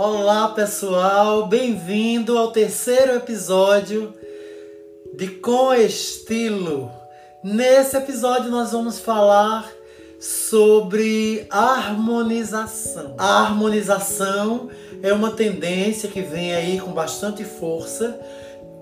Olá pessoal, bem-vindo ao terceiro episódio de Com Estilo. Nesse episódio nós vamos falar sobre harmonização. A harmonização é uma tendência que vem aí com bastante força,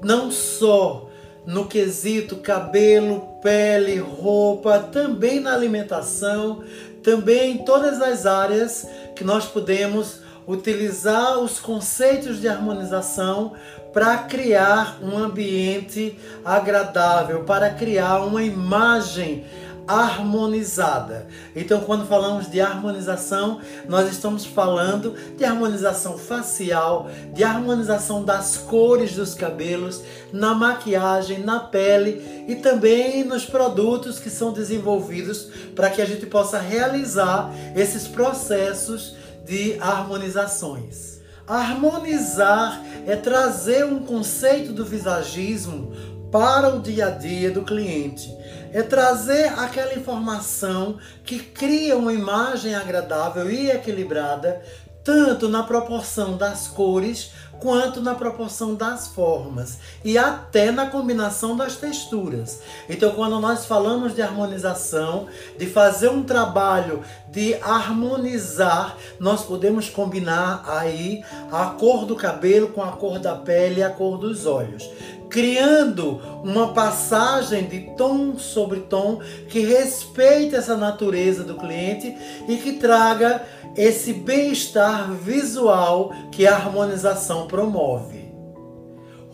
não só no quesito cabelo, pele, roupa, também na alimentação, também em todas as áreas que nós podemos utilizar os conceitos de harmonização para criar um ambiente agradável, para criar uma imagem harmonizada. Então, quando falamos de harmonização, nós estamos falando de harmonização facial, de harmonização das cores dos cabelos, na maquiagem, na pele e também nos produtos que são desenvolvidos para que a gente possa realizar esses processos de harmonizações. Harmonizar é trazer um conceito do visagismo para o dia a dia do cliente é trazer aquela informação que cria uma imagem agradável e equilibrada, tanto na proporção das cores quanto na proporção das formas e até na combinação das texturas. Então, quando nós falamos de harmonização, de fazer um trabalho de harmonizar, nós podemos combinar aí a cor do cabelo com a cor da pele e a cor dos olhos criando uma passagem de tom sobre tom que respeite essa natureza do cliente e que traga esse bem-estar visual que a harmonização promove.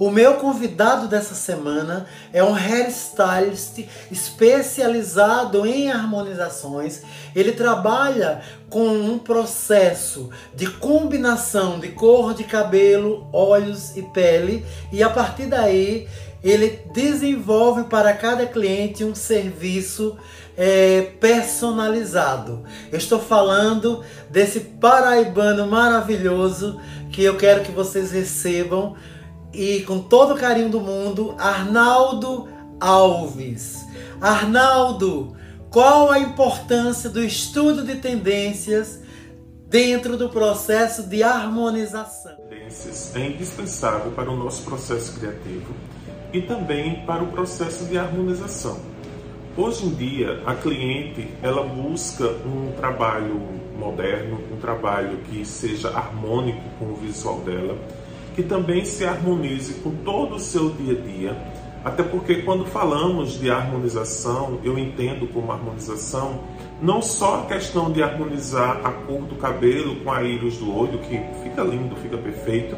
O meu convidado dessa semana é um hairstylist especializado em harmonizações. Ele trabalha com um processo de combinação de cor de cabelo, olhos e pele, e a partir daí ele desenvolve para cada cliente um serviço é, personalizado. Eu estou falando desse paraibano maravilhoso que eu quero que vocês recebam e com todo o carinho do mundo, Arnaldo Alves. Arnaldo, qual a importância do estudo de tendências dentro do processo de harmonização? Tendências é indispensável para o nosso processo criativo e também para o processo de harmonização. Hoje em dia, a cliente ela busca um trabalho moderno, um trabalho que seja harmônico com o visual dela que também se harmonize com todo o seu dia a dia, até porque quando falamos de harmonização, eu entendo como harmonização não só a questão de harmonizar a cor do cabelo com a íris do olho, que fica lindo, fica perfeito,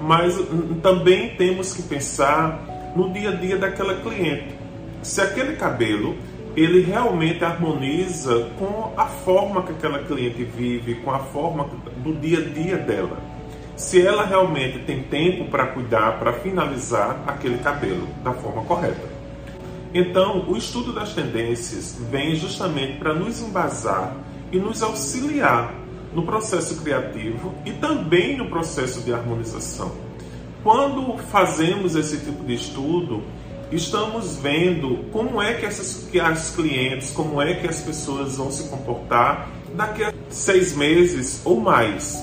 mas também temos que pensar no dia a dia daquela cliente. Se aquele cabelo ele realmente harmoniza com a forma que aquela cliente vive, com a forma do dia a dia dela se ela realmente tem tempo para cuidar, para finalizar aquele cabelo da forma correta. Então, o estudo das tendências vem justamente para nos embasar e nos auxiliar no processo criativo e também no processo de harmonização. Quando fazemos esse tipo de estudo, estamos vendo como é que, essas, que as clientes, como é que as pessoas vão se comportar daqui a seis meses ou mais.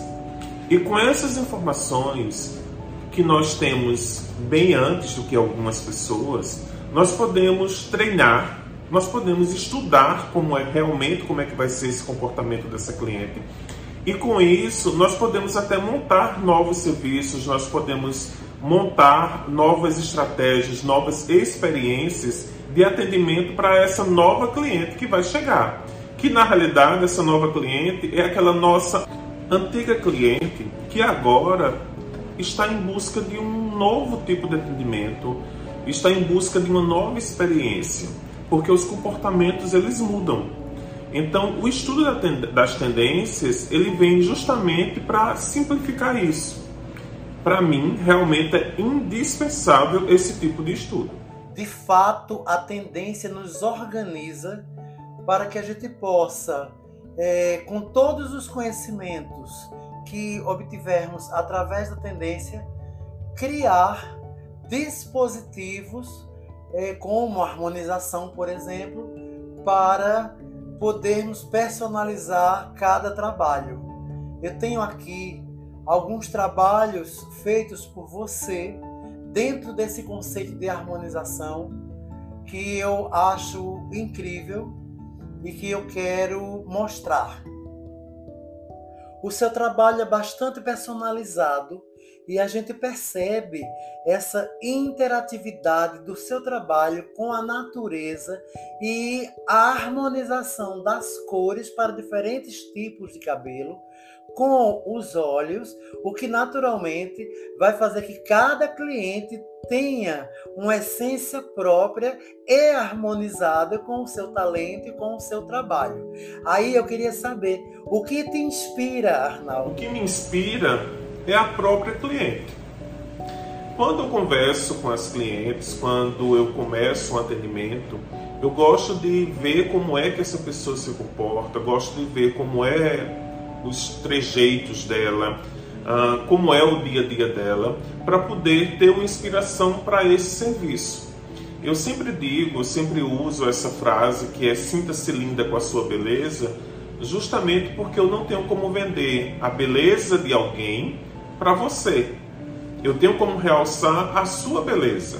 E com essas informações que nós temos bem antes do que algumas pessoas, nós podemos treinar, nós podemos estudar como é realmente como é que vai ser esse comportamento dessa cliente. E com isso, nós podemos até montar novos serviços, nós podemos montar novas estratégias, novas experiências de atendimento para essa nova cliente que vai chegar. Que na realidade essa nova cliente é aquela nossa antiga cliente que agora está em busca de um novo tipo de atendimento, está em busca de uma nova experiência, porque os comportamentos eles mudam. Então, o estudo das tendências ele vem justamente para simplificar isso. Para mim, realmente é indispensável esse tipo de estudo. De fato, a tendência nos organiza para que a gente possa é, com todos os conhecimentos que obtivermos através da tendência, criar dispositivos é, como harmonização, por exemplo, para podermos personalizar cada trabalho. Eu tenho aqui alguns trabalhos feitos por você dentro desse conceito de harmonização que eu acho incrível e que eu quero mostrar. O seu trabalho é bastante personalizado e a gente percebe essa interatividade do seu trabalho com a natureza e a harmonização das cores para diferentes tipos de cabelo com os olhos, o que naturalmente vai fazer que cada cliente tenha uma essência própria e harmonizada com o seu talento e com o seu trabalho. Aí eu queria saber o que te inspira, Arnaldo? O que me inspira é a própria cliente. Quando eu converso com as clientes, quando eu começo um atendimento, eu gosto de ver como é que essa pessoa se comporta, gosto de ver como é os trejeitos dela, uh, como é o dia a dia dela, para poder ter uma inspiração para esse serviço. Eu sempre digo, eu sempre uso essa frase que é sinta-se linda com a sua beleza, justamente porque eu não tenho como vender a beleza de alguém para você. Eu tenho como realçar a sua beleza.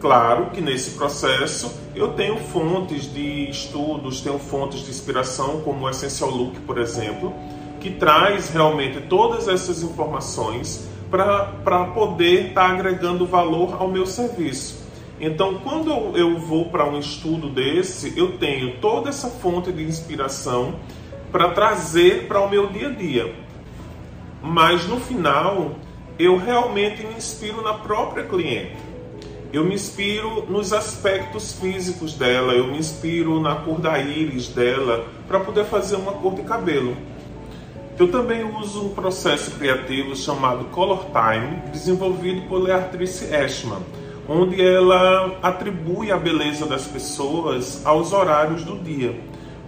Claro que nesse processo eu tenho fontes de estudos, tenho fontes de inspiração, como o Essential Look, por exemplo, que traz realmente todas essas informações para poder estar tá agregando valor ao meu serviço. Então, quando eu vou para um estudo desse, eu tenho toda essa fonte de inspiração para trazer para o meu dia a dia. Mas no final, eu realmente me inspiro na própria cliente. Eu me inspiro nos aspectos físicos dela, eu me inspiro na cor da íris dela para poder fazer uma cor de cabelo. Eu também uso um processo criativo chamado Color Time, desenvolvido por Leatrice Ashman, onde ela atribui a beleza das pessoas aos horários do dia,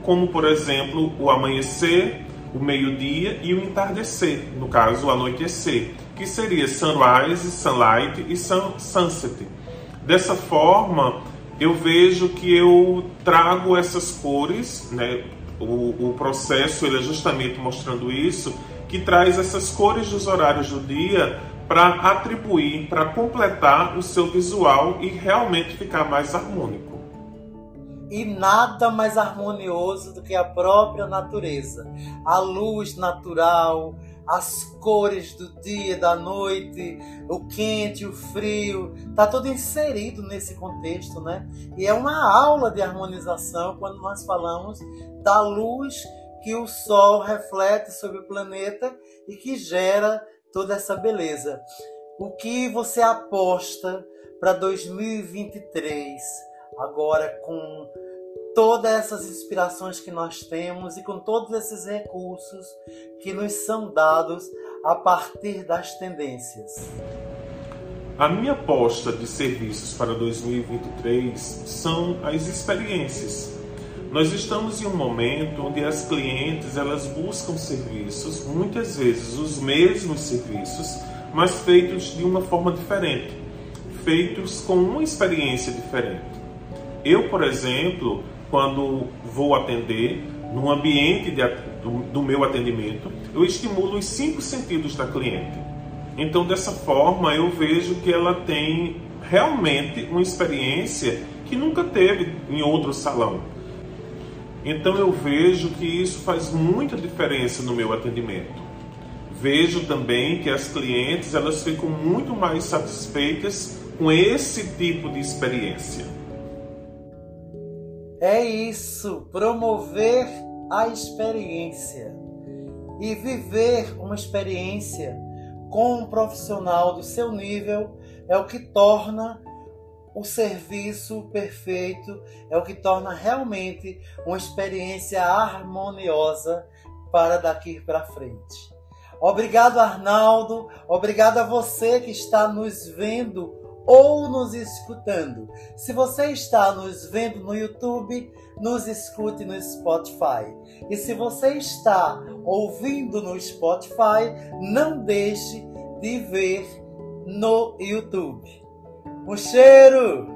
como por exemplo o amanhecer, o meio-dia e o entardecer, no caso o anoitecer, que seria sunrise, sunlight e sun sunset. Dessa forma, eu vejo que eu trago essas cores, né, o, o processo ele é justamente mostrando isso, que traz essas cores dos horários do dia para atribuir, para completar o seu visual e realmente ficar mais harmônico. E nada mais harmonioso do que a própria natureza. A luz natural, as cores do dia, da noite, o quente, o frio, tá tudo inserido nesse contexto, né? E é uma aula de harmonização quando nós falamos da luz que o sol reflete sobre o planeta e que gera toda essa beleza. O que você aposta para 2023 agora com todas essas inspirações que nós temos e com todos esses recursos que nos são dados a partir das tendências. A minha aposta de serviços para 2023 são as experiências. Nós estamos em um momento onde as clientes elas buscam serviços, muitas vezes os mesmos serviços, mas feitos de uma forma diferente, feitos com uma experiência diferente. Eu, por exemplo, quando vou atender, no ambiente de, do, do meu atendimento, eu estimulo os cinco sentidos da cliente. Então, dessa forma, eu vejo que ela tem realmente uma experiência que nunca teve em outro salão. Então, eu vejo que isso faz muita diferença no meu atendimento. Vejo também que as clientes elas ficam muito mais satisfeitas com esse tipo de experiência. É isso, promover a experiência e viver uma experiência com um profissional do seu nível é o que torna o serviço perfeito, é o que torna realmente uma experiência harmoniosa para daqui para frente. Obrigado, Arnaldo. Obrigado a você que está nos vendo ou nos escutando. Se você está nos vendo no YouTube, nos escute no Spotify. E se você está ouvindo no Spotify, não deixe de ver no YouTube. Um cheiro!